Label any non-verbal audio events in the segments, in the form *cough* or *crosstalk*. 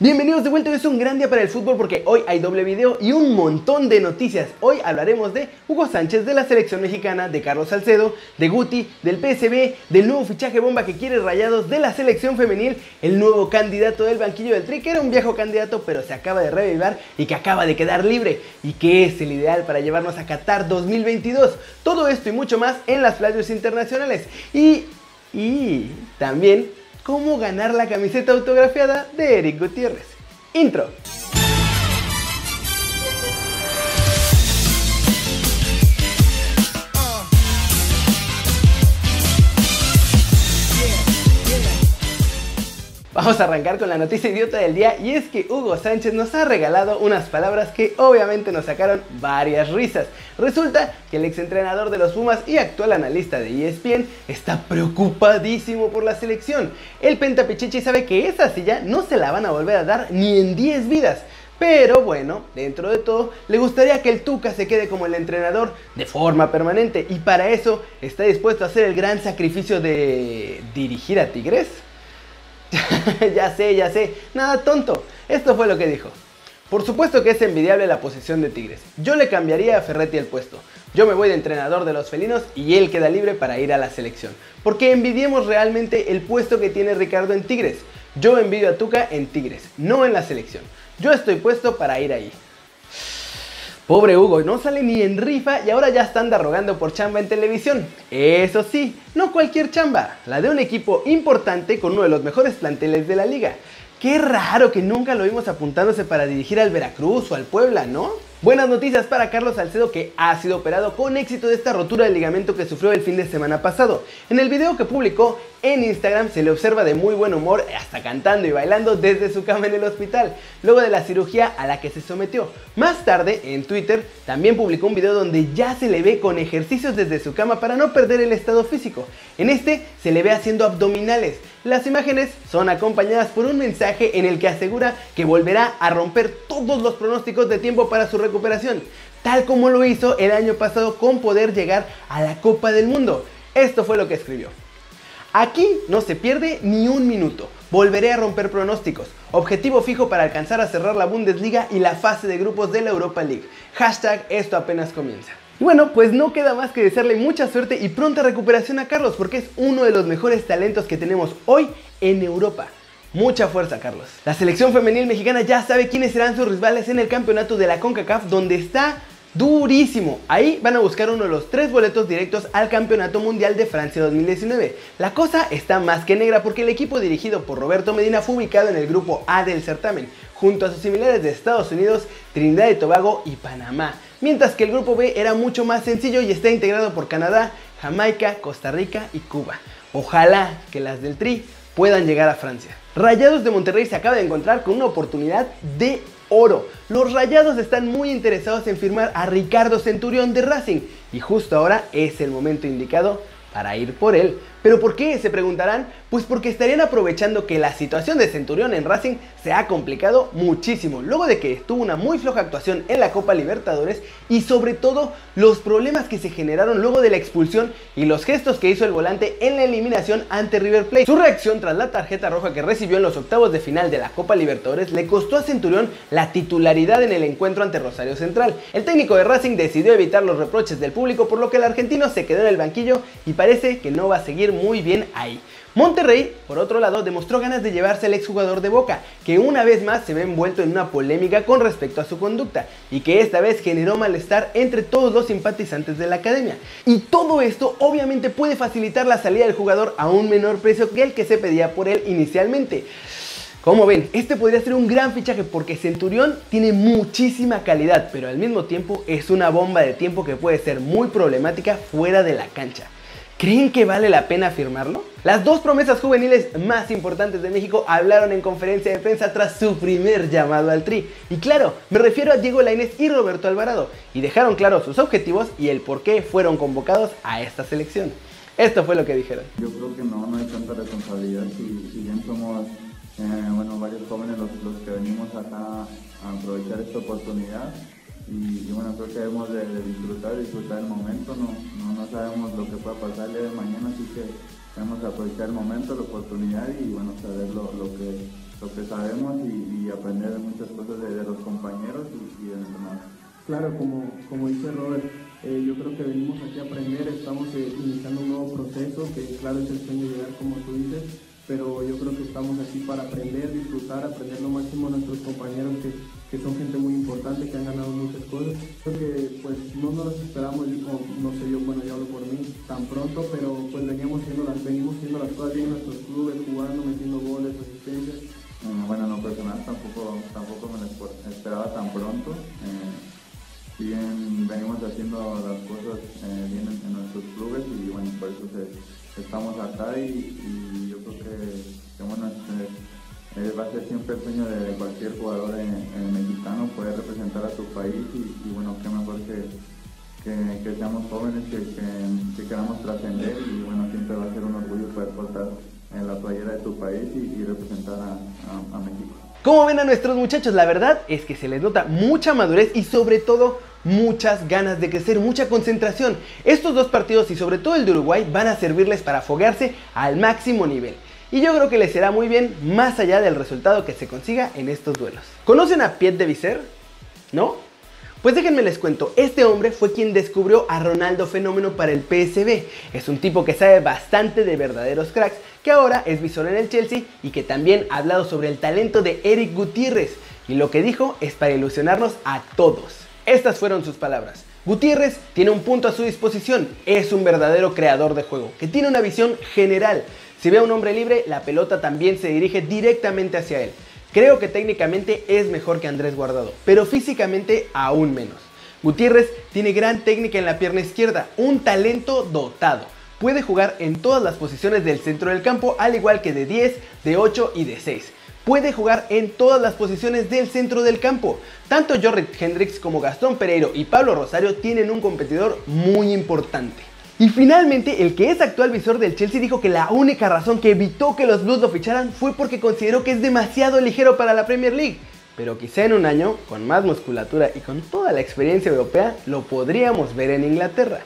Bienvenidos de vuelta, es un gran día para el fútbol porque hoy hay doble video y un montón de noticias. Hoy hablaremos de Hugo Sánchez, de la selección mexicana, de Carlos Salcedo, de Guti, del PSB, del nuevo fichaje bomba que quiere Rayados, de la selección femenil, el nuevo candidato del banquillo del Tri, que era un viejo candidato pero se acaba de revivar y que acaba de quedar libre y que es el ideal para llevarnos a Qatar 2022. Todo esto y mucho más en las playas internacionales. Y, y también cómo ganar la camiseta autografiada de Eric Gutiérrez. Intro. Vamos a arrancar con la noticia idiota del día y es que Hugo Sánchez nos ha regalado unas palabras que obviamente nos sacaron varias risas. Resulta que el exentrenador de los Pumas y actual analista de ESPN está preocupadísimo por la selección. El Pentapichichi sabe que esa silla no se la van a volver a dar ni en 10 vidas. Pero bueno, dentro de todo, le gustaría que el Tuca se quede como el entrenador de forma permanente y para eso está dispuesto a hacer el gran sacrificio de dirigir a Tigres. *laughs* ya sé, ya sé, nada tonto. Esto fue lo que dijo. Por supuesto que es envidiable la posición de Tigres. Yo le cambiaría a Ferretti el puesto. Yo me voy de entrenador de los felinos y él queda libre para ir a la selección. Porque envidiemos realmente el puesto que tiene Ricardo en Tigres. Yo envidio a Tuca en Tigres, no en la selección. Yo estoy puesto para ir ahí. Pobre Hugo, no sale ni en rifa y ahora ya están derrogando por chamba en televisión. Eso sí, no cualquier chamba, la de un equipo importante con uno de los mejores planteles de la liga. Qué raro que nunca lo vimos apuntándose para dirigir al Veracruz o al Puebla, ¿no? Buenas noticias para Carlos Salcedo que ha sido operado con éxito de esta rotura de ligamento que sufrió el fin de semana pasado. En el video que publicó en Instagram se le observa de muy buen humor, hasta cantando y bailando desde su cama en el hospital, luego de la cirugía a la que se sometió. Más tarde, en Twitter, también publicó un video donde ya se le ve con ejercicios desde su cama para no perder el estado físico. En este se le ve haciendo abdominales. Las imágenes son acompañadas por un mensaje en el que asegura que volverá a romper todos los pronósticos de tiempo para su recuperación, tal como lo hizo el año pasado con poder llegar a la Copa del Mundo. Esto fue lo que escribió. Aquí no se pierde ni un minuto. Volveré a romper pronósticos. Objetivo fijo para alcanzar a cerrar la Bundesliga y la fase de grupos de la Europa League. Hashtag esto apenas comienza. Y bueno, pues no queda más que desearle mucha suerte y pronta recuperación a Carlos porque es uno de los mejores talentos que tenemos hoy en Europa. Mucha fuerza, Carlos. La selección femenil mexicana ya sabe quiénes serán sus rivales en el campeonato de la CONCACAF, donde está durísimo. Ahí van a buscar uno de los tres boletos directos al Campeonato Mundial de Francia 2019. La cosa está más que negra porque el equipo dirigido por Roberto Medina fue ubicado en el grupo A del certamen, junto a sus similares de Estados Unidos, Trinidad y Tobago y Panamá. Mientras que el grupo B era mucho más sencillo y está integrado por Canadá, Jamaica, Costa Rica y Cuba. Ojalá que las del Tri puedan llegar a Francia. Rayados de Monterrey se acaba de encontrar con una oportunidad de oro. Los Rayados están muy interesados en firmar a Ricardo Centurión de Racing y justo ahora es el momento indicado para ir por él. ¿Pero por qué? Se preguntarán. Pues porque estarían aprovechando que la situación de Centurión en Racing se ha complicado muchísimo, luego de que tuvo una muy floja actuación en la Copa Libertadores y sobre todo los problemas que se generaron luego de la expulsión y los gestos que hizo el volante en la eliminación ante River Plate. Su reacción tras la tarjeta roja que recibió en los octavos de final de la Copa Libertadores le costó a Centurión la titularidad en el encuentro ante Rosario Central. El técnico de Racing decidió evitar los reproches del público por lo que el argentino se quedó en el banquillo y parece que no va a seguir muy bien ahí. Monterrey, por otro lado, demostró ganas de llevarse al exjugador de Boca, que una vez más se ve envuelto en una polémica con respecto a su conducta, y que esta vez generó malestar entre todos los simpatizantes de la academia. Y todo esto obviamente puede facilitar la salida del jugador a un menor precio que el que se pedía por él inicialmente. Como ven, este podría ser un gran fichaje porque Centurión tiene muchísima calidad, pero al mismo tiempo es una bomba de tiempo que puede ser muy problemática fuera de la cancha. ¿Creen que vale la pena firmarlo? Las dos promesas juveniles más importantes de México hablaron en conferencia de prensa tras su primer llamado al Tri. Y claro, me refiero a Diego Lainez y Roberto Alvarado, y dejaron claro sus objetivos y el por qué fueron convocados a esta selección. Esto fue lo que dijeron. Yo creo que no, no hay tanta responsabilidad. Si bien somos eh, bueno, varios jóvenes los, los que venimos acá a aprovechar esta oportunidad, y, bueno, creo que debemos de, disfrutar, disfrutar el momento, no, no, sabemos lo que pueda pasar el día de mañana, así que debemos aprovechar el momento, la oportunidad y bueno, saber lo, lo que lo que sabemos y, aprender muchas cosas de, los compañeros y, y del entrenador. Claro, como, como dice Robert, eh, yo creo que venimos aquí a aprender, estamos eh, iniciando un nuevo proceso, que claro es el sueño llegar como tú dices, pero yo creo que estamos aquí para aprender, disfrutar, aprender lo máximo a nuestros compañeros que, que son gente muy importante, que han ganado muchas cosas. Creo que pues no nos esperamos, no sé yo, bueno yo hablo por mí, tan pronto, pero pues veníamos siendo las, venimos siendo las cosas bien en nuestros clubes, jugando, metiendo goles, asistencias. bueno, no personal tampoco, tampoco me lo esperaba tan pronto. Eh, bien venimos haciendo las cosas eh, bien en, nuestros clubes y bueno, por eso estamos acá y yo creo que que bueno, este, eh, va a ser siempre el sueño de cualquier jugador mexicano poder representar a su país y, bueno, qué mejor que, que, seamos jóvenes, que, que, queramos trascender y bueno, siempre va a ser un orgullo poder portar en la playera de tu país y, representar a, a México. Como ven a nuestros muchachos, la verdad es que se les nota mucha madurez y sobre todo muchas ganas de crecer, mucha concentración. Estos dos partidos y sobre todo el de Uruguay van a servirles para foguearse al máximo nivel y yo creo que les será muy bien más allá del resultado que se consiga en estos duelos. ¿Conocen a Piet de Vicer? ¿No? Pues déjenme les cuento, este hombre fue quien descubrió a Ronaldo Fenómeno para el PSB. Es un tipo que sabe bastante de verdaderos cracks, que ahora es visor en el Chelsea y que también ha hablado sobre el talento de Eric Gutiérrez. Y lo que dijo es para ilusionarnos a todos. Estas fueron sus palabras. Gutiérrez tiene un punto a su disposición, es un verdadero creador de juego, que tiene una visión general. Si ve a un hombre libre, la pelota también se dirige directamente hacia él. Creo que técnicamente es mejor que Andrés Guardado, pero físicamente aún menos. Gutiérrez tiene gran técnica en la pierna izquierda, un talento dotado. Puede jugar en todas las posiciones del centro del campo, al igual que de 10, de 8 y de 6. Puede jugar en todas las posiciones del centro del campo. Tanto Jorrit Hendricks como Gastón Pereiro y Pablo Rosario tienen un competidor muy importante. Y finalmente, el que es actual visor del Chelsea dijo que la única razón que evitó que los Blues lo ficharan fue porque consideró que es demasiado ligero para la Premier League. Pero quizá en un año, con más musculatura y con toda la experiencia europea, lo podríamos ver en Inglaterra.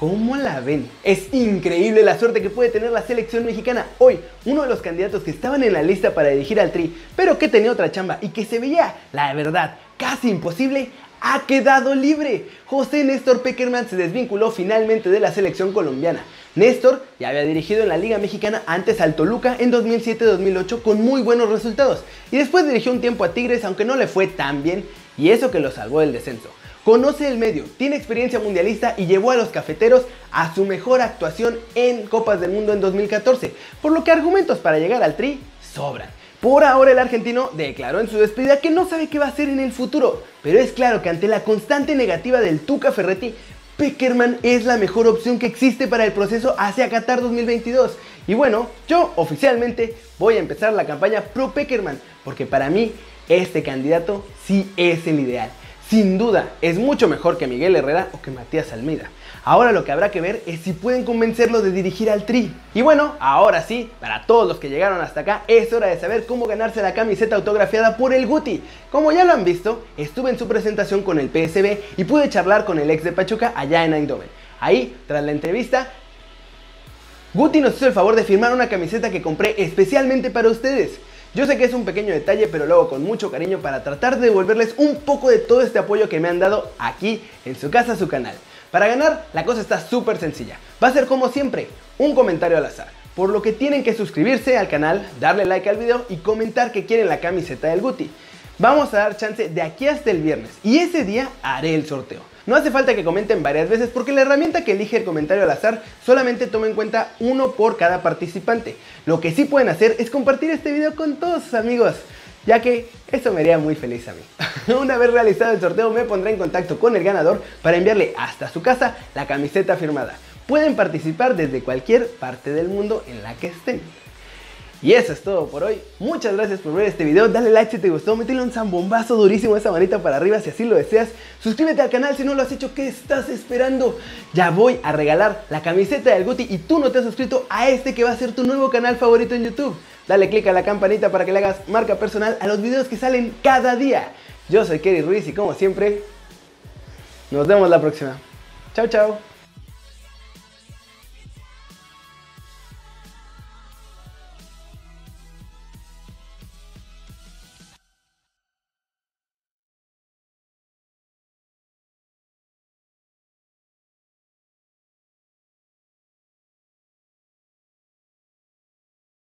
¿Cómo la ven? Es increíble la suerte que puede tener la selección mexicana. Hoy, uno de los candidatos que estaban en la lista para dirigir al Tri, pero que tenía otra chamba y que se veía, la verdad, casi imposible, ha quedado libre. José Néstor Peckerman se desvinculó finalmente de la selección colombiana. Néstor ya había dirigido en la Liga Mexicana antes al Toluca en 2007-2008 con muy buenos resultados y después dirigió un tiempo a Tigres aunque no le fue tan bien y eso que lo salvó del descenso. Conoce el medio, tiene experiencia mundialista y llevó a los cafeteros a su mejor actuación en Copas del Mundo en 2014, por lo que argumentos para llegar al Tri sobran. Por ahora el argentino declaró en su despedida que no sabe qué va a hacer en el futuro, pero es claro que ante la constante negativa del Tuca Ferretti, Peckerman es la mejor opción que existe para el proceso hacia Qatar 2022. Y bueno, yo oficialmente voy a empezar la campaña pro Peckerman, porque para mí este candidato sí es el ideal. Sin duda, es mucho mejor que Miguel Herrera o que Matías Almeida. Ahora lo que habrá que ver es si pueden convencerlo de dirigir al Tri. Y bueno, ahora sí, para todos los que llegaron hasta acá, es hora de saber cómo ganarse la camiseta autografiada por el Guti. Como ya lo han visto, estuve en su presentación con el PSB y pude charlar con el ex de Pachuca allá en Eindhoven. Ahí, tras la entrevista, Guti nos hizo el favor de firmar una camiseta que compré especialmente para ustedes. Yo sé que es un pequeño detalle, pero luego con mucho cariño para tratar de devolverles un poco de todo este apoyo que me han dado aquí en su casa, su canal. Para ganar, la cosa está súper sencilla. Va a ser como siempre, un comentario al azar. Por lo que tienen que suscribirse al canal, darle like al video y comentar que quieren la camiseta del Guti. Vamos a dar chance de aquí hasta el viernes y ese día haré el sorteo. No hace falta que comenten varias veces porque la herramienta que elige el comentario al azar solamente toma en cuenta uno por cada participante. Lo que sí pueden hacer es compartir este video con todos sus amigos ya que eso me haría muy feliz a mí. *laughs* Una vez realizado el sorteo me pondré en contacto con el ganador para enviarle hasta su casa la camiseta firmada. Pueden participar desde cualquier parte del mundo en la que estén. Y eso es todo por hoy. Muchas gracias por ver este video. Dale like si te gustó. Métele un zambombazo durísimo esa manita para arriba si así lo deseas. Suscríbete al canal si no lo has hecho. ¿Qué estás esperando? Ya voy a regalar la camiseta del Guti y tú no te has suscrito a este que va a ser tu nuevo canal favorito en YouTube. Dale click a la campanita para que le hagas marca personal a los videos que salen cada día. Yo soy Kerry Ruiz y como siempre, nos vemos la próxima. Chao, chao.